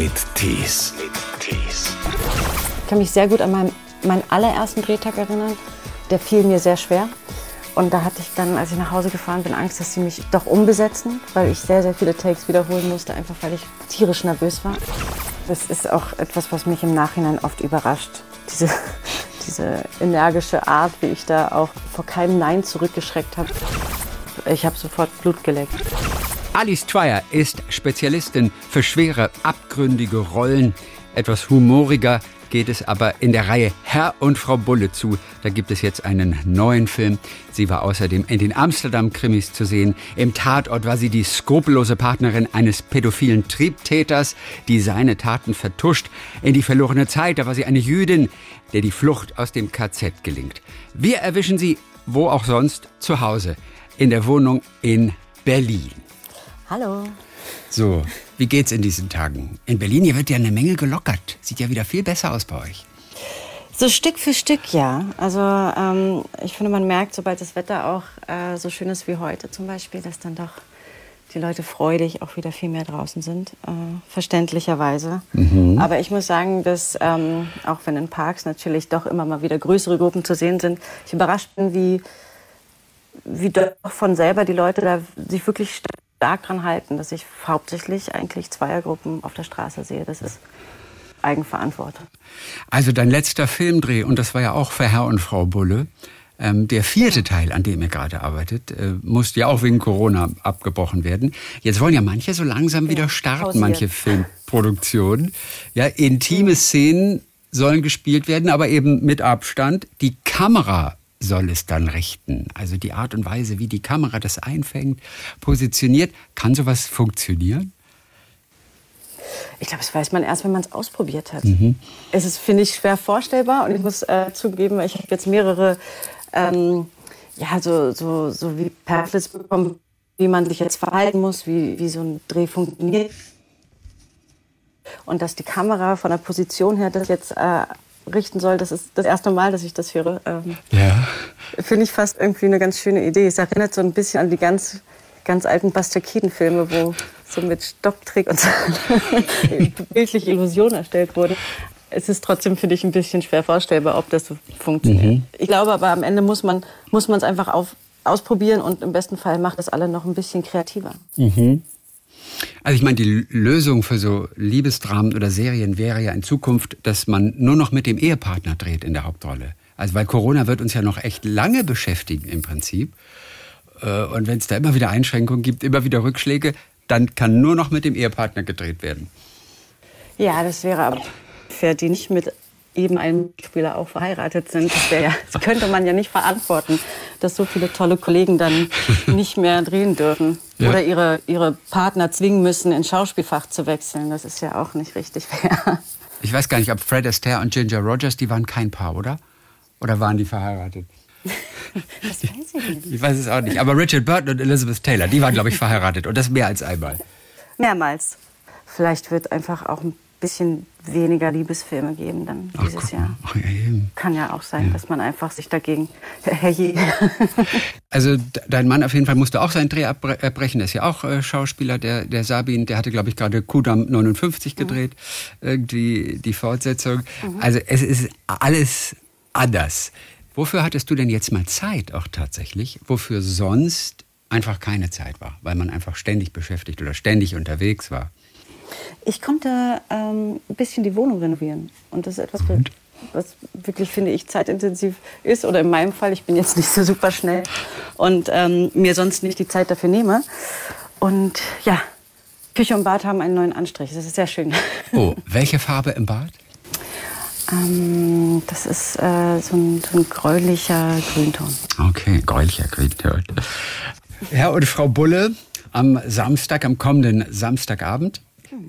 mit Tees. Ich kann mich sehr gut an meinen, meinen allerersten Drehtag erinnern. Der fiel mir sehr schwer. Und da hatte ich dann, als ich nach Hause gefahren bin, Angst, dass sie mich doch umbesetzen, weil ich sehr, sehr viele Takes wiederholen musste, einfach weil ich tierisch nervös war. Das ist auch etwas, was mich im Nachhinein oft überrascht. Diese, diese energische Art, wie ich da auch vor keinem Nein zurückgeschreckt habe. Ich habe sofort Blut geleckt. Alice Trier ist Spezialistin für schwere, abgründige Rollen. Etwas humoriger geht es aber in der Reihe Herr und Frau Bulle zu. Da gibt es jetzt einen neuen Film. Sie war außerdem in den Amsterdam-Krimis zu sehen. Im Tatort war sie die skrupellose Partnerin eines pädophilen Triebtäters, die seine Taten vertuscht. In die verlorene Zeit, da war sie eine Jüdin, der die Flucht aus dem KZ gelingt. Wir erwischen sie, wo auch sonst, zu Hause, in der Wohnung in Berlin. Hallo. So, wie geht's in diesen Tagen? In Berlin, hier wird ja eine Menge gelockert. Sieht ja wieder viel besser aus bei euch. So Stück für Stück, ja. Also ähm, ich finde, man merkt, sobald das Wetter auch äh, so schön ist wie heute zum Beispiel, dass dann doch die Leute freudig auch wieder viel mehr draußen sind, äh, verständlicherweise. Aber ich muss sagen, dass ähm, auch wenn in Parks natürlich doch immer mal wieder größere Gruppen zu sehen sind, ich überrascht bin, wie, wie doch von selber die Leute da sich wirklich stark dran halten, dass ich hauptsächlich eigentlich Zweiergruppen auf der Straße sehe. Das ist Eigenverantwortung. Also dein letzter Filmdreh, und das war ja auch für Herr und Frau Bulle, ähm, der vierte Teil, an dem ihr gerade arbeitet, äh, musste ja auch wegen Corona abgebrochen werden. Jetzt wollen ja manche so langsam wieder starten, pausiert. manche Filmproduktionen. Ja, intime Szenen sollen gespielt werden, aber eben mit Abstand. Die Kamera soll es dann richten. Also die Art und Weise, wie die Kamera das einfängt, positioniert. Kann sowas funktionieren? Ich glaube, das weiß man erst, wenn man es ausprobiert hat. Es ist, finde ich, schwer vorstellbar und ich muss äh, zugeben, ich habe jetzt mehrere ähm, ja, so, so, so wie Pamphlets bekommen, wie man sich jetzt verhalten muss, wie, wie so ein Dreh funktioniert. Und dass die Kamera von der Position her das jetzt äh, richten soll, das ist das erste Mal, dass ich das höre. Ähm, Ja. Finde ich fast irgendwie eine ganz schöne Idee. Es erinnert so ein bisschen an die ganz, ganz alten Buster Keaton-Filme, wo so mit Stocktrick und so bildliche Illusionen erstellt wurden. Es ist trotzdem, finde ich, ein bisschen schwer vorstellbar, ob das so funktioniert. Ich glaube aber, am Ende muss man es einfach auf, ausprobieren und im besten Fall macht das alle noch ein bisschen kreativer. Also ich meine, die Lösung für so Liebesdramen oder Serien wäre ja in Zukunft, dass man nur noch mit dem Ehepartner dreht in der Hauptrolle. Also weil Corona wird uns ja noch echt lange beschäftigen im Prinzip. Äh, Und wenn es da immer wieder Einschränkungen gibt, immer wieder Rückschläge, dann kann nur noch mit dem Ehepartner gedreht werden. Ja, das wäre aber für die nicht mit eben einem Spieler auch verheiratet sind. Das, ja, das könnte man ja nicht verantworten, dass so viele tolle Kollegen dann nicht mehr drehen dürfen. Ja. Oder ihre, ihre Partner zwingen müssen, ins Schauspielfach zu wechseln. Das ist ja auch nicht richtig fair. Ich weiß gar nicht, ob Fred Astaire und Ginger Rogers, die waren kein Paar, oder? Oder waren die verheiratet? Das weiß ich nicht. Ich weiß es auch nicht. Aber Richard Burton und Elizabeth Taylor, die waren, glaube ich, verheiratet. Und das mehr als einmal. Mehrmals. Vielleicht wird einfach auch ein bisschen weniger Liebesfilme geben dann Ach, dieses Jahr. Ach, ja. Kann ja auch sein, dass man einfach sich dagegen... Also de- dein Mann auf jeden Fall musste auch seinen Dreh abbre- abbrechen. Der ist ja auch äh, Schauspieler, der, der Sabin. Der hatte, glaube ich, gerade Kudam 59 gedreht. Irgendwie die Fortsetzung. Also es ist alles anders. Wofür hattest du denn jetzt mal Zeit auch tatsächlich? Wofür sonst einfach keine Zeit war? Weil man einfach ständig beschäftigt oder ständig unterwegs war. Ich konnte ähm, ein bisschen die Wohnung renovieren. Und das ist etwas, was wirklich, finde ich, zeitintensiv ist. Oder in meinem Fall, ich bin jetzt nicht so super schnell und ähm, mir sonst nicht die Zeit dafür nehme. Und ja, Küche und Bad haben einen neuen Anstrich. Das ist sehr schön. Oh, welche Farbe im Bad? Ähm, das ist äh, so, ein, so ein gräulicher Grünton. Okay, gräulicher Grünton. Herr und Frau Bulle, am Samstag, am kommenden Samstagabend,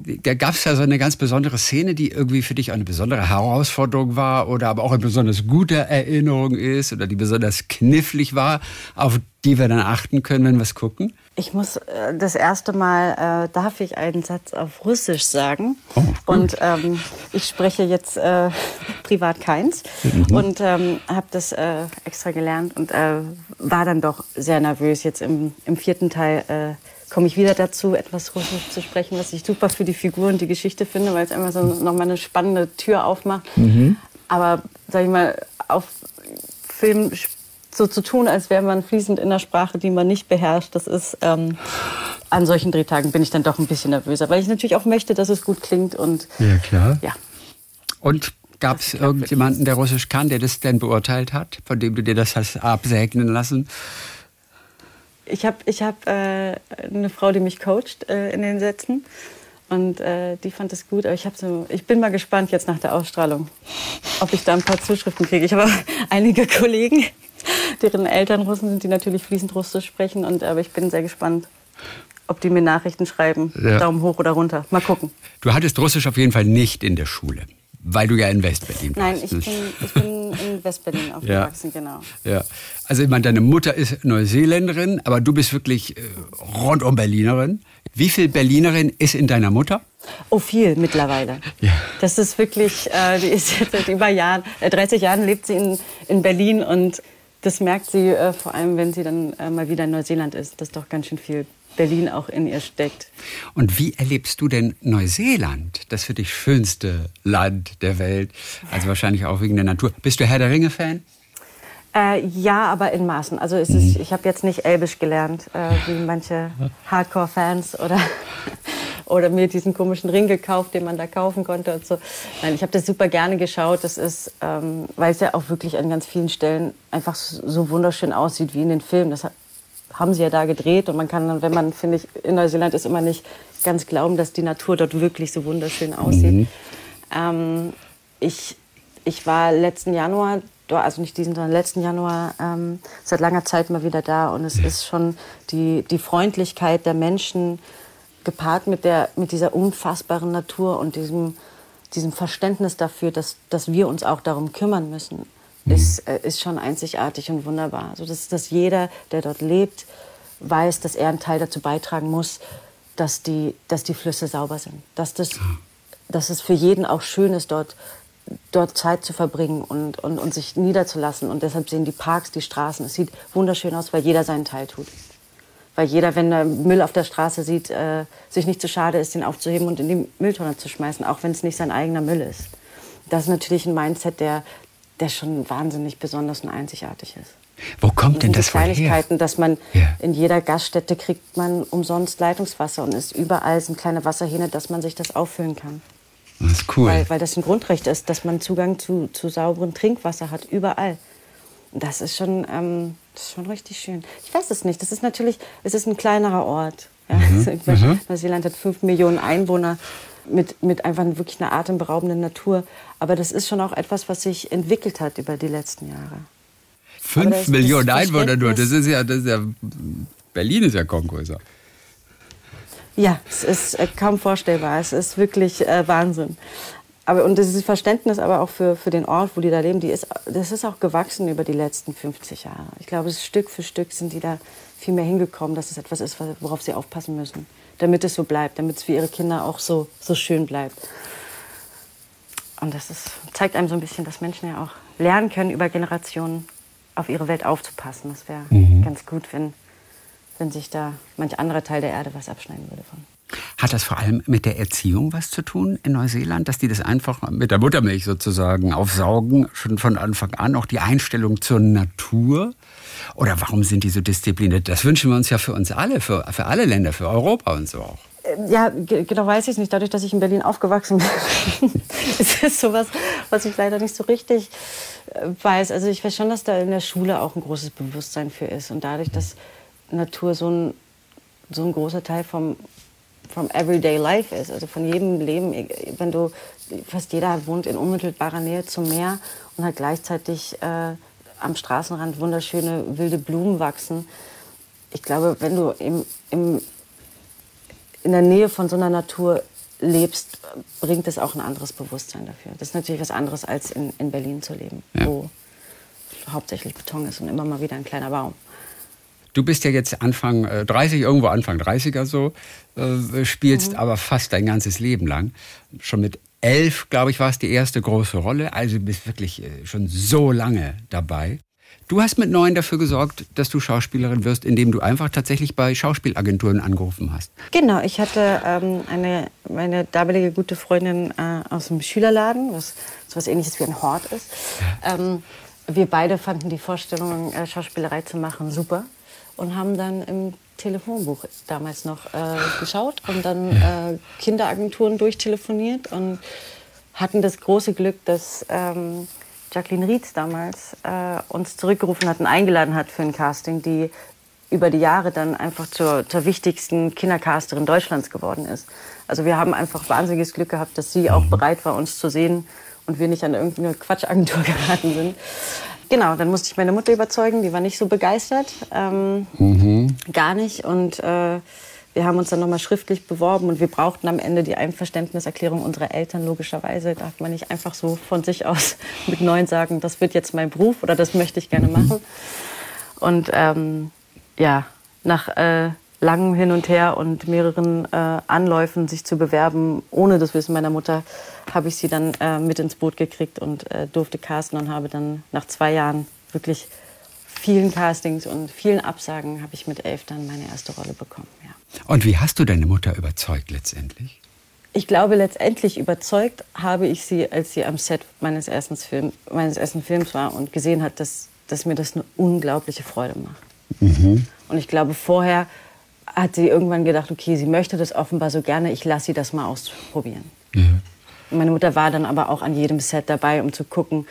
da gab es ja so eine ganz besondere Szene, die irgendwie für dich eine besondere Herausforderung war oder aber auch eine besonders gute Erinnerung ist oder die besonders knifflig war, auf die wir dann achten können, wenn wir es gucken. Ich muss äh, das erste Mal, äh, darf ich einen Satz auf Russisch sagen. Oh, und ähm, ich spreche jetzt äh, privat keins Mhm. und ähm, habe das äh, extra gelernt und äh, war dann doch sehr nervös, jetzt im, im vierten Teil komme ich wieder dazu, etwas Russisch zu sprechen, was ich super für die Figur und die Geschichte finde, weil es einfach so nochmal eine spannende Tür aufmacht. Mhm. Aber, sag ich mal, auf Film so zu tun, als wäre man fließend in einer Sprache, die man nicht beherrscht, das ist ähm, an solchen Drehtagen bin ich dann doch ein bisschen nervöser, weil ich natürlich auch möchte, dass es gut klingt und ja klar. Ja. Und gab es irgendjemanden, der Russisch kann, der das denn beurteilt hat, von dem du dir das hast absegnen lassen? Ich habe ich hab, äh, eine Frau, die mich coacht äh, in den Sätzen. Und äh, die fand es gut. Aber ich, so, ich bin mal gespannt jetzt nach der Ausstrahlung, ob ich da ein paar Zuschriften kriege. Ich habe einige Kollegen, deren Eltern Russen sind, die natürlich fließend Russisch sprechen. Und, aber ich bin sehr gespannt, ob die mir Nachrichten schreiben. Ja. Daumen hoch oder runter. Mal gucken. Du hattest Russisch auf jeden Fall nicht in der Schule. Weil du ja in Westberlin Nein, ich bin, ich bin in Westberlin aufgewachsen, ja. genau. Ja. Also ich meine, deine Mutter ist Neuseeländerin, aber du bist wirklich äh, rundum Berlinerin. Wie viel Berlinerin ist in deiner Mutter? Oh, viel mittlerweile. Ja. Das ist wirklich, äh, die ist jetzt seit über Jahren, äh, 30 Jahren lebt sie in, in Berlin und das merkt sie äh, vor allem, wenn sie dann äh, mal wieder in Neuseeland ist, dass doch ganz schön viel Berlin auch in ihr steckt. Und wie erlebst du denn Neuseeland, das für dich schönste Land der Welt? Also wahrscheinlich auch wegen der Natur. Bist du Herr der Ringe-Fan? Äh, ja, aber in Maßen. Also es ist, ich habe jetzt nicht Elbisch gelernt, äh, wie manche Hardcore-Fans oder, oder mir diesen komischen Ring gekauft, den man da kaufen konnte und so. Nein, ich habe das super gerne geschaut. Das ist, ähm, weil es ja auch wirklich an ganz vielen Stellen einfach so wunderschön aussieht wie in den Filmen. Das haben sie ja da gedreht und man kann dann, wenn man, finde ich, in Neuseeland ist immer nicht ganz glauben, dass die Natur dort wirklich so wunderschön aussieht. Mhm. Ähm, ich, ich war letzten Januar, also nicht diesen, sondern letzten Januar ähm, seit langer Zeit mal wieder da und es ist schon die, die Freundlichkeit der Menschen gepaart mit, der, mit dieser unfassbaren Natur und diesem, diesem Verständnis dafür, dass, dass wir uns auch darum kümmern müssen mhm. ist, äh, ist schon einzigartig und wunderbar. Also dass, dass jeder, der dort lebt, weiß, dass er einen Teil dazu beitragen muss, dass die, dass die Flüsse sauber sind. Dass, das, dass es für jeden auch schön ist, dort, dort Zeit zu verbringen und, und, und sich niederzulassen. Und deshalb sehen die Parks, die Straßen, es sieht wunderschön aus, weil jeder seinen Teil tut. Weil jeder, wenn er Müll auf der Straße sieht, äh, sich nicht zu schade ist, den aufzuheben und in die Mülltonne zu schmeißen, auch wenn es nicht sein eigener Müll ist. Das ist natürlich ein Mindset, der, der schon wahnsinnig besonders und einzigartig ist. Wo kommt denn das von Kleinigkeiten, dass man ja. in jeder Gaststätte kriegt man umsonst Leitungswasser und es überall sind kleine Wasserhähne, dass man sich das auffüllen kann. Das ist cool. Weil, weil das ein Grundrecht ist, dass man Zugang zu, zu sauberem Trinkwasser hat, überall. Das ist schon, ähm, das ist schon richtig schön. Ich weiß es nicht. Das ist natürlich, es ist ein kleinerer Ort. Ja? Mhm. mhm. Neuseeland hat fünf Millionen Einwohner mit, mit einfach wirklich einer atemberaubenden Natur. Aber das ist schon auch etwas, was sich entwickelt hat über die letzten Jahre. Fünf Millionen Einwohner nur, das ist ja, das ist ja, Berlin ist ja kaum größer. Ja, es ist äh, kaum vorstellbar. Es ist wirklich äh, Wahnsinn. Aber, und dieses Verständnis aber auch für, für den Ort, wo die da leben, die ist, das ist auch gewachsen über die letzten 50 Jahre. Ich glaube, Stück für Stück sind die da viel mehr hingekommen, dass es etwas ist, worauf sie aufpassen müssen damit es so bleibt, damit es für ihre Kinder auch so, so schön bleibt. Und das ist, zeigt einem so ein bisschen, dass Menschen ja auch lernen können, über Generationen auf ihre Welt aufzupassen. Das wäre mhm. ganz gut, wenn, wenn sich da manch anderer Teil der Erde was abschneiden würde von. Hat das vor allem mit der Erziehung was zu tun in Neuseeland, dass die das einfach mit der Muttermilch sozusagen aufsaugen, schon von Anfang an, auch die Einstellung zur Natur? Oder warum sind die so diszipliniert? Das wünschen wir uns ja für uns alle, für, für alle Länder, für Europa und so auch. Äh, ja, genau weiß ich es nicht. Dadurch, dass ich in Berlin aufgewachsen bin, ist es sowas, was ich leider nicht so richtig äh, weiß. Also ich weiß schon, dass da in der Schule auch ein großes Bewusstsein für ist. Und dadurch, dass Natur so ein, so ein großer Teil vom, vom Everyday Life ist, also von jedem Leben, wenn du, fast jeder wohnt in unmittelbarer Nähe zum Meer und hat gleichzeitig äh, am Straßenrand wunderschöne wilde Blumen wachsen. Ich glaube, wenn du im, im, in der Nähe von so einer Natur lebst, bringt es auch ein anderes Bewusstsein dafür. Das ist natürlich was anderes, als in, in Berlin zu leben, ja. wo hauptsächlich Beton ist und immer mal wieder ein kleiner Baum. Du bist ja jetzt Anfang 30, äh, irgendwo Anfang 30er so, äh, spielst mhm. aber fast dein ganzes Leben lang. Schon mit elf, glaube ich, war es die erste große Rolle. Also du bist wirklich äh, schon so lange dabei. Du hast mit neun dafür gesorgt, dass du Schauspielerin wirst, indem du einfach tatsächlich bei Schauspielagenturen angerufen hast. Genau, ich hatte ähm, eine, meine damalige gute Freundin äh, aus dem Schülerladen, was so was ähnliches wie ein Hort ist. Ähm, wir beide fanden die Vorstellung, äh, Schauspielerei zu machen, super und haben dann im Telefonbuch damals noch äh, geschaut und dann äh, Kinderagenturen durchtelefoniert und hatten das große Glück, dass ähm, Jacqueline Rietz damals äh, uns zurückgerufen hat und eingeladen hat für ein Casting, die über die Jahre dann einfach zur, zur wichtigsten Kindercasterin Deutschlands geworden ist. Also wir haben einfach wahnsinniges Glück gehabt, dass sie auch mhm. bereit war, uns zu sehen und wir nicht an irgendeine Quatschagentur geraten sind. Genau, dann musste ich meine Mutter überzeugen, die war nicht so begeistert, ähm, mhm. gar nicht. Und äh, wir haben uns dann nochmal schriftlich beworben und wir brauchten am Ende die Einverständniserklärung unserer Eltern. Logischerweise darf man nicht einfach so von sich aus mit neun sagen, das wird jetzt mein Beruf oder das möchte ich gerne machen. Und ähm, ja, nach äh, langem Hin und Her und mehreren äh, Anläufen, sich zu bewerben, ohne das Wissen meiner Mutter, habe ich sie dann äh, mit ins Boot gekriegt und äh, durfte casten und habe dann nach zwei Jahren wirklich vielen Castings und vielen Absagen habe ich mit elf dann meine erste Rolle bekommen. Ja. Und wie hast du deine Mutter überzeugt letztendlich? Ich glaube, letztendlich überzeugt habe ich sie, als sie am Set meines ersten, Film, meines ersten Films war und gesehen hat, dass, dass mir das eine unglaubliche Freude macht. Mhm. Und ich glaube, vorher hat sie irgendwann gedacht, okay, sie möchte das offenbar so gerne, ich lasse sie das mal ausprobieren. Mhm. Meine Mutter war dann aber auch an jedem Set dabei, um zu gucken,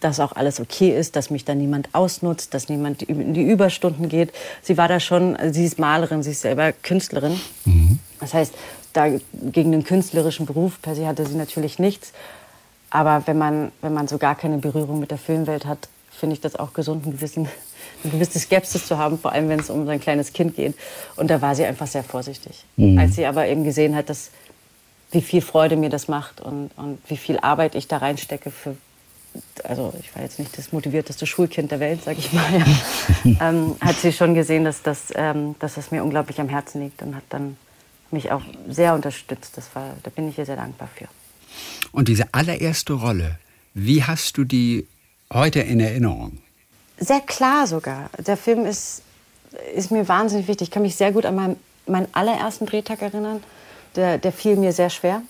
dass auch alles okay ist, dass mich da niemand ausnutzt, dass niemand in die Überstunden geht. Sie war da schon, sie ist Malerin, sie ist selber Künstlerin. Mhm. Das heißt, da gegen den künstlerischen Beruf per se hatte sie natürlich nichts. Aber wenn man, wenn man so gar keine Berührung mit der Filmwelt hat, finde ich das auch gesund, einen gewissen, eine gewisse Skepsis zu haben, vor allem wenn es um sein kleines Kind geht. Und da war sie einfach sehr vorsichtig. Mhm. Als sie aber eben gesehen hat, dass, wie viel Freude mir das macht und, und wie viel Arbeit ich da reinstecke für, also ich war jetzt nicht das motivierteste Schulkind der Welt, sag ich mal, ja. ähm, hat sie schon gesehen, dass das, ähm, dass das mir unglaublich am Herzen liegt und hat dann mich auch sehr unterstützt. Das war, da bin ich ihr sehr dankbar für. Und diese allererste Rolle, wie hast du die heute in Erinnerung? Sehr klar sogar. Der Film ist, ist mir wahnsinnig wichtig. Ich kann mich sehr gut an meinen, meinen allerersten Drehtag erinnern. Der, der fiel mir sehr schwer.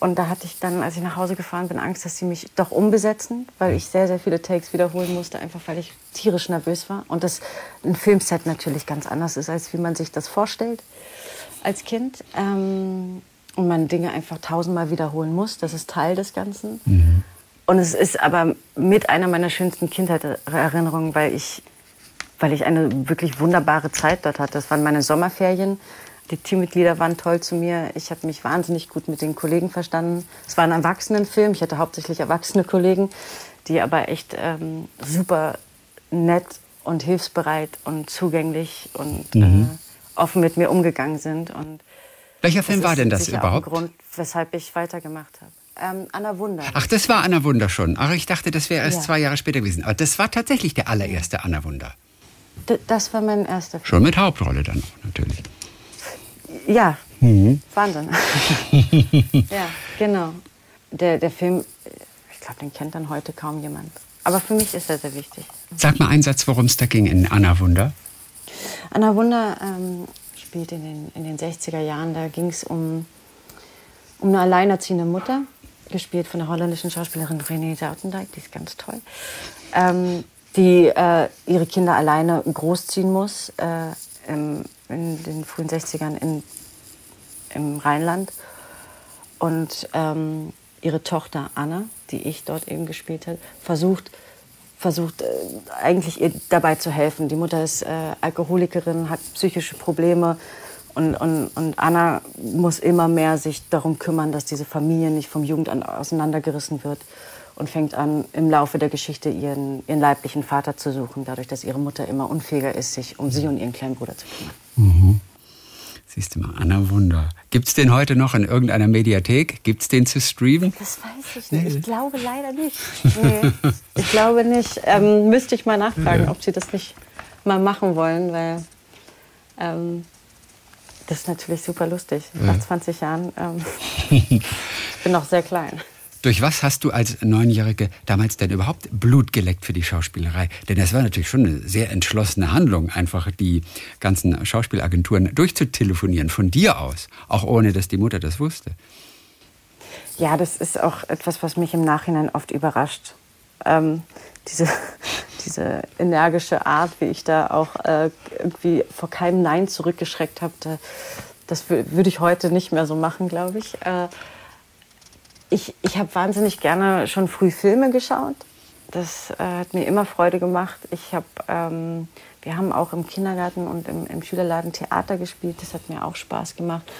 Und da hatte ich dann, als ich nach Hause gefahren bin, Angst, dass sie mich doch umbesetzen, weil ich sehr, sehr viele Takes wiederholen musste, einfach weil ich tierisch nervös war. Und das ein Filmset natürlich ganz anders ist, als wie man sich das vorstellt als Kind. Ähm, und man Dinge einfach tausendmal wiederholen muss. Das ist Teil des Ganzen. Mhm. Und es ist aber mit einer meiner schönsten Kindheitserinnerungen, weil ich, weil ich eine wirklich wunderbare Zeit dort hatte. Das waren meine Sommerferien. Die Teammitglieder waren toll zu mir. Ich habe mich wahnsinnig gut mit den Kollegen verstanden. Es war ein Erwachsenenfilm. Ich hatte hauptsächlich erwachsene Kollegen, die aber echt ähm, super nett und hilfsbereit und zugänglich und mhm. äh, offen mit mir umgegangen sind. Und Welcher Film war denn das überhaupt? Auch ein Grund, weshalb ich weitergemacht habe. Ähm, Anna Wunder. Ach, das war Anna Wunder schon. Ach, ich dachte, das wäre erst ja. zwei Jahre später gewesen. Aber das war tatsächlich der allererste Anna Wunder. D das war mein erster Film. Schon mit Hauptrolle dann auch, natürlich. Ja, mhm. Wahnsinn. ja, genau. Der, der Film, ich glaube, den kennt dann heute kaum jemand. Aber für mich ist er sehr wichtig. Sag mal einen Satz, worum es da ging in Anna Wunder. Anna Wunder ähm, spielt in den, in den 60er Jahren. Da ging es um, um eine alleinerziehende Mutter, gespielt von der holländischen Schauspielerin Renée Zautendijk, die ist ganz toll, ähm, die äh, ihre Kinder alleine großziehen muss. Äh, im, in den frühen 60ern in, im Rheinland. Und ähm, ihre Tochter Anna, die ich dort eben gespielt habe, versucht, versucht äh, eigentlich ihr dabei zu helfen. Die Mutter ist äh, Alkoholikerin, hat psychische Probleme und, und, und Anna muss immer mehr sich darum kümmern, dass diese Familie nicht vom Jugendamt auseinandergerissen wird und fängt an, im Laufe der Geschichte ihren, ihren leiblichen Vater zu suchen, dadurch, dass ihre Mutter immer unfähiger ist, sich um sie und ihren kleinen Bruder zu kümmern. Mhm. Siehst du mal, Anna Wunder. Gibt es den heute noch in irgendeiner Mediathek? Gibt es den zu streamen? Das weiß ich nicht. Ich glaube leider nicht. Nee, ich glaube nicht. Ähm, müsste ich mal nachfragen, ja. ob sie das nicht mal machen wollen, weil ähm, das ist natürlich super lustig. Ja. Nach 20 Jahren. Ähm, ich bin noch sehr klein. Durch was hast du als Neunjährige damals denn überhaupt Blut geleckt für die Schauspielerei? Denn das war natürlich schon eine sehr entschlossene Handlung, einfach die ganzen Schauspielagenturen durchzutelefonieren von dir aus, auch ohne dass die Mutter das wusste. Ja, das ist auch etwas, was mich im Nachhinein oft überrascht. Ähm, diese, diese energische Art, wie ich da auch äh, irgendwie vor keinem Nein zurückgeschreckt habe, da, das würde ich heute nicht mehr so machen, glaube ich. Äh, ich ich habe wahnsinnig gerne schon früh Filme geschaut. Das äh, hat mir immer Freude gemacht. Ich hab, ähm, wir haben auch im Kindergarten und im, im Schülerladen Theater gespielt. Das hat mir auch Spaß gemacht.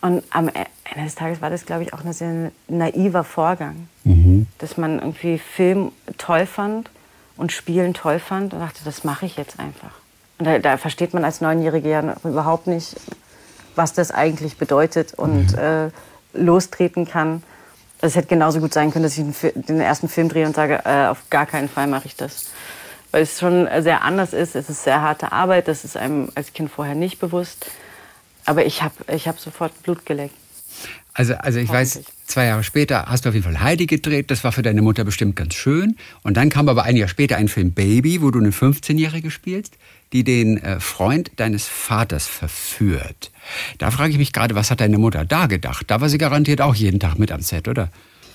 Und am Ende des Tages war das, glaube ich, auch ein sehr naiver Vorgang. Mhm. Dass man irgendwie Film toll fand und Spielen toll fand und dachte, das mache ich jetzt einfach. Und da, da, versteht man als Neunjährige ja überhaupt nicht, was das eigentlich bedeutet und mhm. äh, lostreten kann. Es hätte genauso gut sein können, dass ich den ersten Film drehe und sage, äh, auf gar keinen Fall mache ich das. Weil es schon sehr anders ist. Es ist sehr harte Arbeit. Das ist einem als Kind vorher nicht bewusst. Aber ich habe ich hab sofort Blut geleckt. Also, also ich weiß, zwei Jahre später hast du auf jeden Fall Heidi gedreht. Das war für deine Mutter bestimmt ganz schön. Und dann kam aber ein Jahr später ein Film Baby, wo du eine 15-Jährige spielst, die den äh, Freund deines Vaters verführt. Da frage ich mich gerade, was hat deine Mutter da gedacht? Da war sie garantiert auch jeden Tag mit am Set, oder?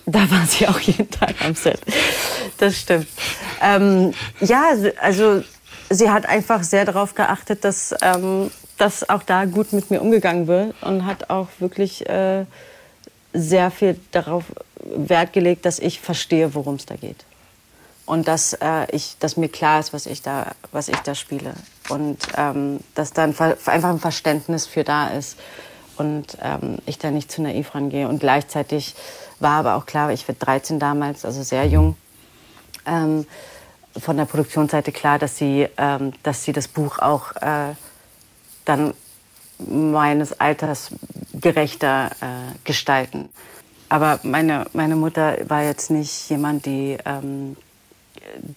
Da war sie auch jeden Tag am Set. Das stimmt. Ähm, ja, also sie hat einfach sehr darauf geachtet, dass ähm, dass auch da gut mit mir umgegangen wird und hat auch wirklich äh, sehr viel darauf Wert gelegt, dass ich verstehe, worum es da geht. Und dass, äh, ich, dass mir klar ist, was ich da, was ich da spiele. Und ähm, dass da einfach ein Verständnis für da ist. Und ähm, ich da nicht zu naiv rangehe. Und gleichzeitig war aber auch klar, ich war 13 damals, also sehr jung. Ähm, von der Produktionsseite klar, dass sie, ähm, dass sie das Buch auch äh, dann meines Alters gerechter äh, gestalten. Aber meine, meine Mutter war jetzt nicht jemand, die, ähm,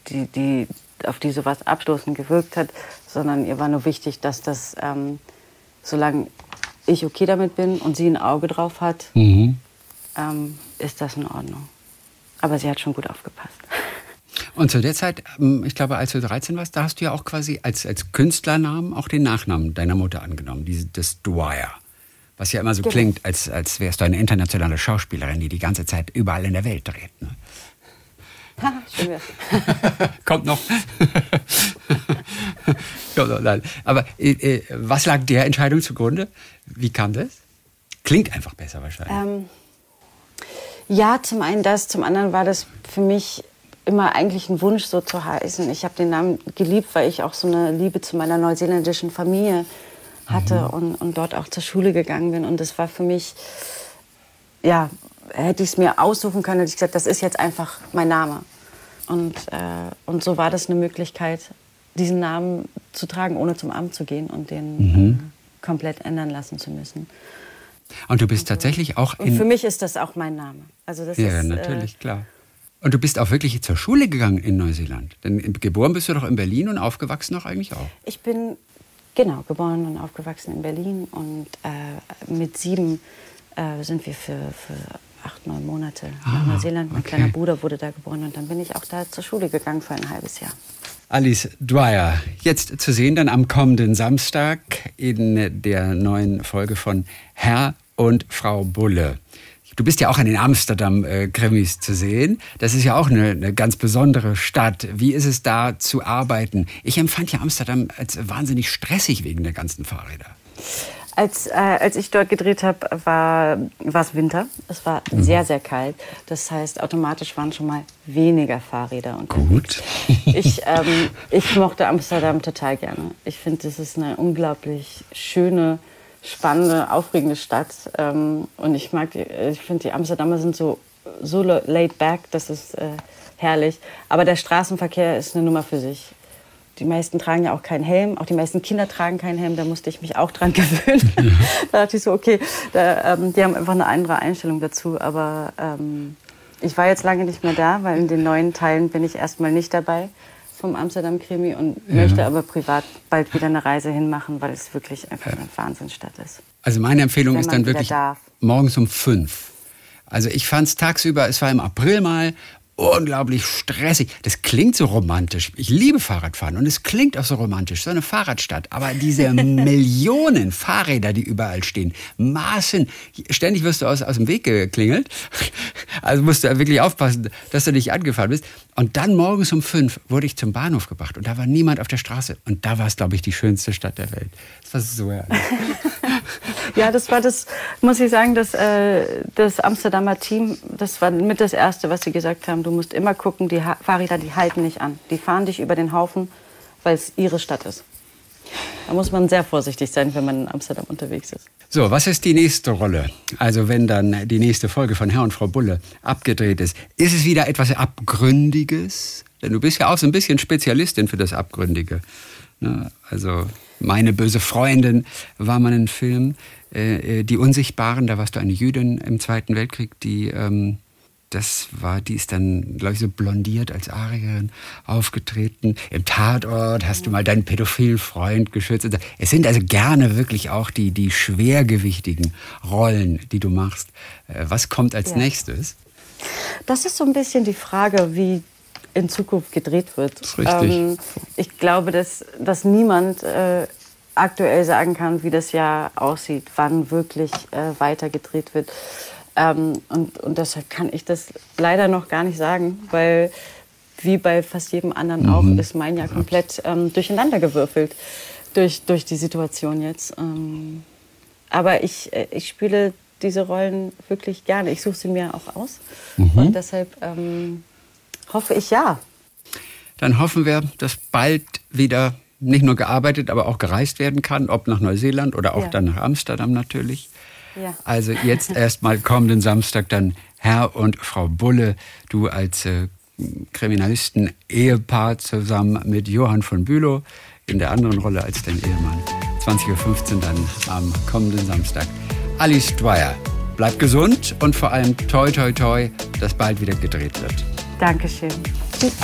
die, die auf die sowas abstoßend gewirkt hat, sondern ihr war nur wichtig, dass das, ähm, solange ich okay damit bin und sie ein Auge drauf hat, mhm. ähm, ist das in Ordnung. Aber sie hat schon gut aufgepasst. Und zu der Zeit, ähm, ich glaube, als du 13 warst, da hast du ja auch quasi als, als Künstlernamen auch den Nachnamen deiner Mutter angenommen, die, das Dwyer. Was ja immer so genau. klingt, als, als wärst du eine internationale Schauspielerin, die die ganze Zeit überall in der Welt dreht. Ne? Kommt noch. Aber äh, äh, was lag der Entscheidung zugrunde? Wie kam das? Klingt einfach besser wahrscheinlich. Ähm, ja, zum einen das, zum anderen war das für mich immer eigentlich ein Wunsch, so zu heißen. Ich habe den Namen geliebt, weil ich auch so eine Liebe zu meiner neuseeländischen Familie hatte mhm. und, und dort auch zur Schule gegangen bin. Und das war für mich, ja, hätte ich es mir aussuchen können, hätte ich gesagt, das ist jetzt einfach mein Name. Und, äh, und so war das eine Möglichkeit, diesen Namen zu tragen, ohne zum Amt zu gehen und den mhm. äh, komplett ändern lassen zu müssen. Und du bist tatsächlich auch in. Und für mich ist das auch mein Name. Also das ja, ist, natürlich, äh, klar. Und du bist auch wirklich zur Schule gegangen in Neuseeland. Denn geboren bist du doch in Berlin und aufgewachsen doch eigentlich auch. Ich bin genau geboren und aufgewachsen in Berlin und äh, mit sieben äh, sind wir für, für acht, neun Monate ah, nach Neuseeland. Mein okay. kleiner Bruder wurde da geboren und dann bin ich auch da zur Schule gegangen für ein halbes Jahr. Alice Dwyer, jetzt zu sehen dann am kommenden Samstag in der neuen Folge von Herr und Frau Bulle. Du bist ja auch an den Amsterdam-Krimis zu sehen. Das ist ja auch eine, eine, ganz besondere Stadt. Wie ist es da zu arbeiten? Ich empfand ja Amsterdam als wahnsinnig stressig wegen der ganzen Fahrräder. Als, äh, als ich dort gedreht habe, war es Winter. Es war mhm. sehr, sehr kalt. Das heißt, automatisch waren schon mal weniger Fahrräder Gut. unterwegs. Ich, ähm, ich mochte Amsterdam total gerne. Ich finde, es ist eine unglaublich schöne, spannende, aufregende Stadt. Ähm, und ich mag, ich finde, die Amsterdamer sind so, so laid back, das ist äh, herrlich. Aber der Straßenverkehr ist eine Nummer für sich. Die meisten tragen ja auch keinen Helm, auch die meisten Kinder tragen keinen Helm, da musste ich mich auch dran gewöhnen. Ja. da dachte ich so, okay, da, ähm, die haben einfach eine andere Einstellung dazu. Aber ähm, ich war jetzt lange nicht mehr da, weil in den neuen Teilen bin ich erstmal nicht dabei vom Amsterdam-Krimi und ja. möchte aber privat bald wieder eine Reise hinmachen, weil es wirklich einfach eine Wahnsinnsstadt ist. Also meine Empfehlung ist dann wirklich darf. morgens um fünf Also ich fand es tagsüber, es war im April mal unglaublich stressig. Das klingt so romantisch. Ich liebe Fahrradfahren und es klingt auch so romantisch, so eine Fahrradstadt. Aber diese Millionen Fahrräder, die überall stehen, Maßen, ständig wirst du aus, aus dem Weg geklingelt. Also musst du wirklich aufpassen, dass du nicht angefahren bist. Und dann morgens um fünf wurde ich zum Bahnhof gebracht und da war niemand auf der Straße. Und da war es, glaube ich, die schönste Stadt der Welt. Das war so herrlich. ja, das war das, muss ich sagen, das, äh, das Amsterdamer Team, das war mit das Erste, was sie gesagt haben. Du musst immer gucken, die ha Fahrräder, die halten nicht an. Die fahren dich über den Haufen, weil es ihre Stadt ist. Da muss man sehr vorsichtig sein, wenn man in Amsterdam unterwegs ist. So, was ist die nächste Rolle? Also wenn dann die nächste Folge von Herr und Frau Bulle abgedreht ist, ist es wieder etwas Abgründiges? Denn du bist ja auch so ein bisschen Spezialistin für das Abgründige. Ne? Also meine böse Freundin war mal ein Film. Äh, äh, die Unsichtbaren, da warst du eine Jüdin im Zweiten Weltkrieg, die ähm, das war, die ist dann, glaube ich, so blondiert als Arierin aufgetreten. Im Tatort hast du mal deinen pädophilen Freund geschützt. Es sind also gerne wirklich auch die, die schwergewichtigen Rollen, die du machst. Äh, was kommt als ja. nächstes? Das ist so ein bisschen die Frage, wie in Zukunft gedreht wird. Das ist richtig. Ähm, ich glaube, dass, dass niemand äh, aktuell sagen kann, wie das Jahr aussieht, wann wirklich äh, weiter gedreht wird. Ähm, und, und deshalb kann ich das leider noch gar nicht sagen, weil wie bei fast jedem anderen mhm. auch ist mein Jahr komplett ähm, durcheinander gewürfelt durch, durch die Situation jetzt. Ähm, aber ich, äh, ich spiele diese Rollen wirklich gerne. Ich suche sie mir auch aus. Mhm. Und deshalb ähm, hoffe ich ja. Dann hoffen wir, dass bald wieder nicht nur gearbeitet, aber auch gereist werden kann, ob nach Neuseeland oder auch ja. dann nach Amsterdam natürlich. Ja. Also jetzt erstmal kommenden Samstag dann Herr und Frau Bulle, du als äh, Kriminalisten-Ehepaar zusammen mit Johann von Bülow in der anderen Rolle als dein Ehemann. 20.15 Uhr dann am kommenden Samstag. Alice Dwyer, bleib gesund und vor allem toi toi toi, dass bald wieder gedreht wird. Dankeschön. Tschüss.